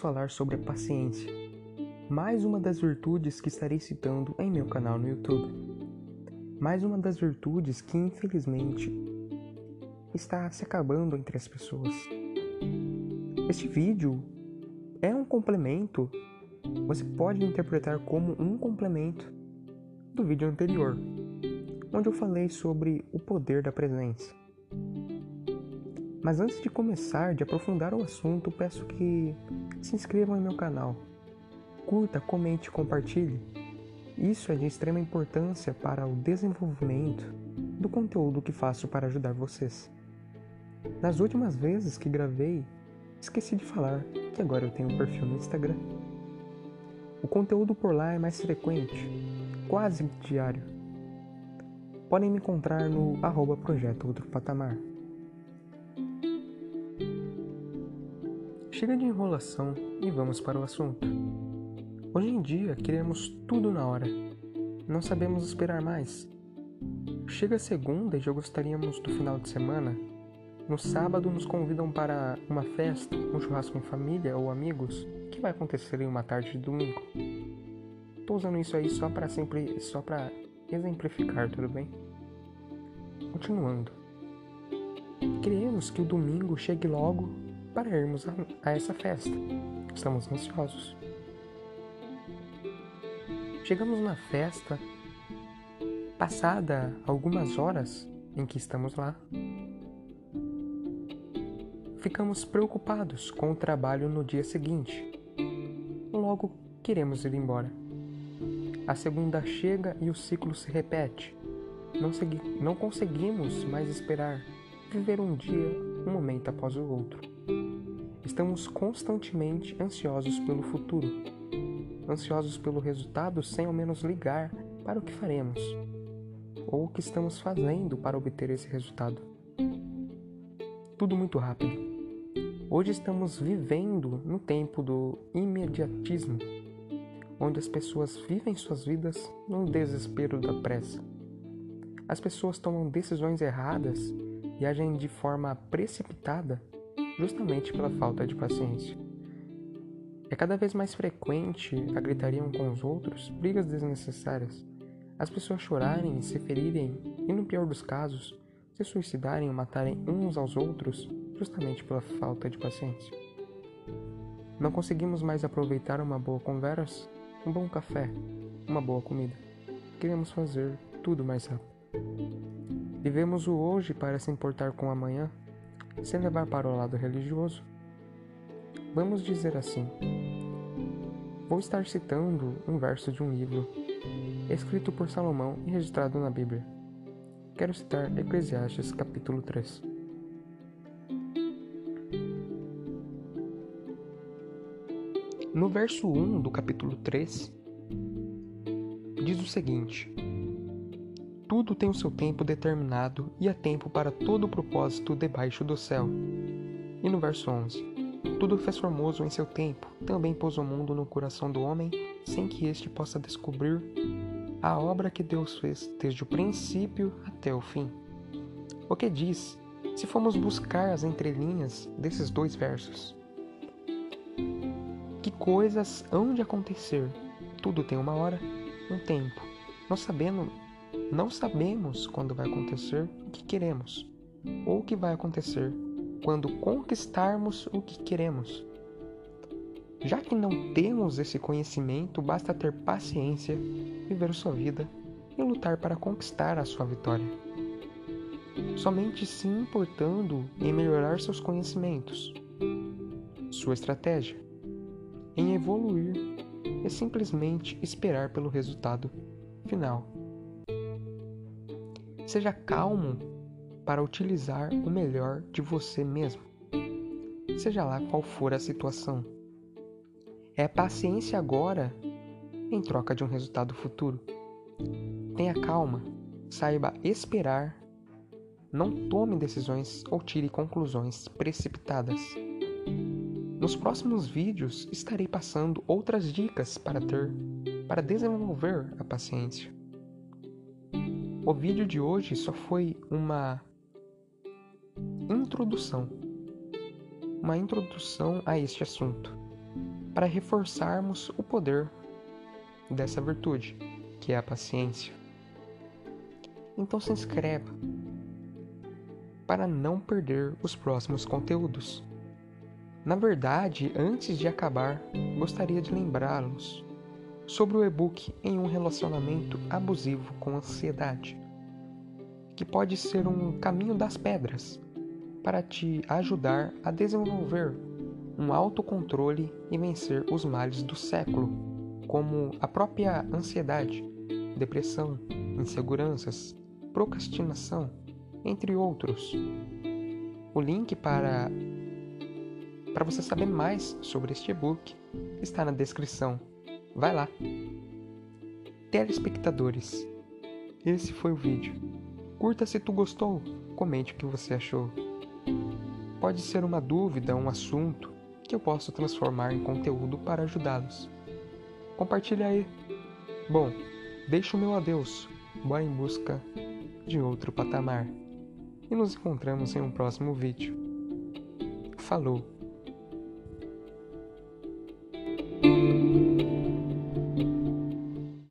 falar sobre a paciência, mais uma das virtudes que estarei citando em meu canal no YouTube. Mais uma das virtudes que, infelizmente, está se acabando entre as pessoas. Este vídeo é um complemento, você pode interpretar como um complemento do vídeo anterior, onde eu falei sobre o poder da presença. Mas antes de começar, de aprofundar o assunto, peço que se inscrevam em meu canal. Curta, comente compartilhe. Isso é de extrema importância para o desenvolvimento do conteúdo que faço para ajudar vocês. Nas últimas vezes que gravei, esqueci de falar que agora eu tenho um perfil no Instagram. O conteúdo por lá é mais frequente, quase diário. Podem me encontrar no arroba projeto outro patamar. Chega de enrolação e vamos para o assunto. Hoje em dia queremos tudo na hora. Não sabemos esperar mais. Chega segunda e já gostaríamos do final de semana no sábado nos convidam para uma festa, um churrasco em família ou amigos, que vai acontecer em uma tarde de domingo. Tô usando isso aí só para sempre, só para exemplificar, tudo bem? Continuando. Queremos que o domingo chegue logo para irmos a, a essa festa. Estamos ansiosos. Chegamos na festa, passada algumas horas em que estamos lá, ficamos preocupados com o trabalho no dia seguinte. Logo, queremos ir embora. A segunda chega e o ciclo se repete. Não, segui não conseguimos mais esperar, viver um dia, um momento após o outro. Estamos constantemente ansiosos pelo futuro, ansiosos pelo resultado sem ao menos ligar para o que faremos ou o que estamos fazendo para obter esse resultado. Tudo muito rápido. Hoje estamos vivendo no tempo do imediatismo, onde as pessoas vivem suas vidas no desespero da pressa. As pessoas tomam decisões erradas e agem de forma precipitada justamente pela falta de paciência. É cada vez mais frequente a gritaria um com os outros, brigas desnecessárias, as pessoas chorarem, se ferirem e, no pior dos casos, se suicidarem ou matarem uns aos outros justamente pela falta de paciência. Não conseguimos mais aproveitar uma boa conversa, um bom café, uma boa comida. Queremos fazer tudo mais rápido. Vivemos o hoje para se importar com o amanhã, sem levar para o lado religioso. Vamos dizer assim: Vou estar citando um verso de um livro escrito por Salomão e registrado na Bíblia. Quero citar Eclesiastes capítulo 3. No verso 1 do capítulo 3, diz o seguinte: Tudo tem o seu tempo determinado e há tempo para todo o propósito debaixo do céu. E no verso 11: Tudo fez formoso em seu tempo, também pôs o mundo no coração do homem, sem que este possa descobrir a obra que Deus fez desde o princípio até o fim. O que diz, se formos buscar as entrelinhas desses dois versos? Que coisas hão de acontecer? Tudo tem uma hora, um tempo. Não sabemos, não sabemos quando vai acontecer o que queremos, ou o que vai acontecer quando conquistarmos o que queremos. Já que não temos esse conhecimento, basta ter paciência, viver sua vida e lutar para conquistar a sua vitória. Somente se importando em melhorar seus conhecimentos, sua estratégia, em evoluir é simplesmente esperar pelo resultado final. Seja calmo para utilizar o melhor de você mesmo, seja lá qual for a situação. É paciência agora em troca de um resultado futuro. Tenha calma, saiba esperar, não tome decisões ou tire conclusões precipitadas. Nos próximos vídeos estarei passando outras dicas para ter para desenvolver a paciência. O vídeo de hoje só foi uma introdução, uma introdução a este assunto. para reforçarmos o poder dessa virtude, que é a paciência. Então se inscreva para não perder os próximos conteúdos. Na verdade, antes de acabar, gostaria de lembrá-los sobre o e-book em um relacionamento abusivo com ansiedade, que pode ser um caminho das pedras para te ajudar a desenvolver um autocontrole e vencer os males do século, como a própria ansiedade, depressão, inseguranças, procrastinação, entre outros. O link para para você saber mais sobre este e-book está na descrição. Vai lá. Telespectadores, esse foi o vídeo. Curta se tu gostou, comente o que você achou. Pode ser uma dúvida, um assunto que eu posso transformar em conteúdo para ajudá-los. Compartilhe aí. Bom, deixo o meu adeus. Bora em busca de outro patamar. E nos encontramos em um próximo vídeo. Falou!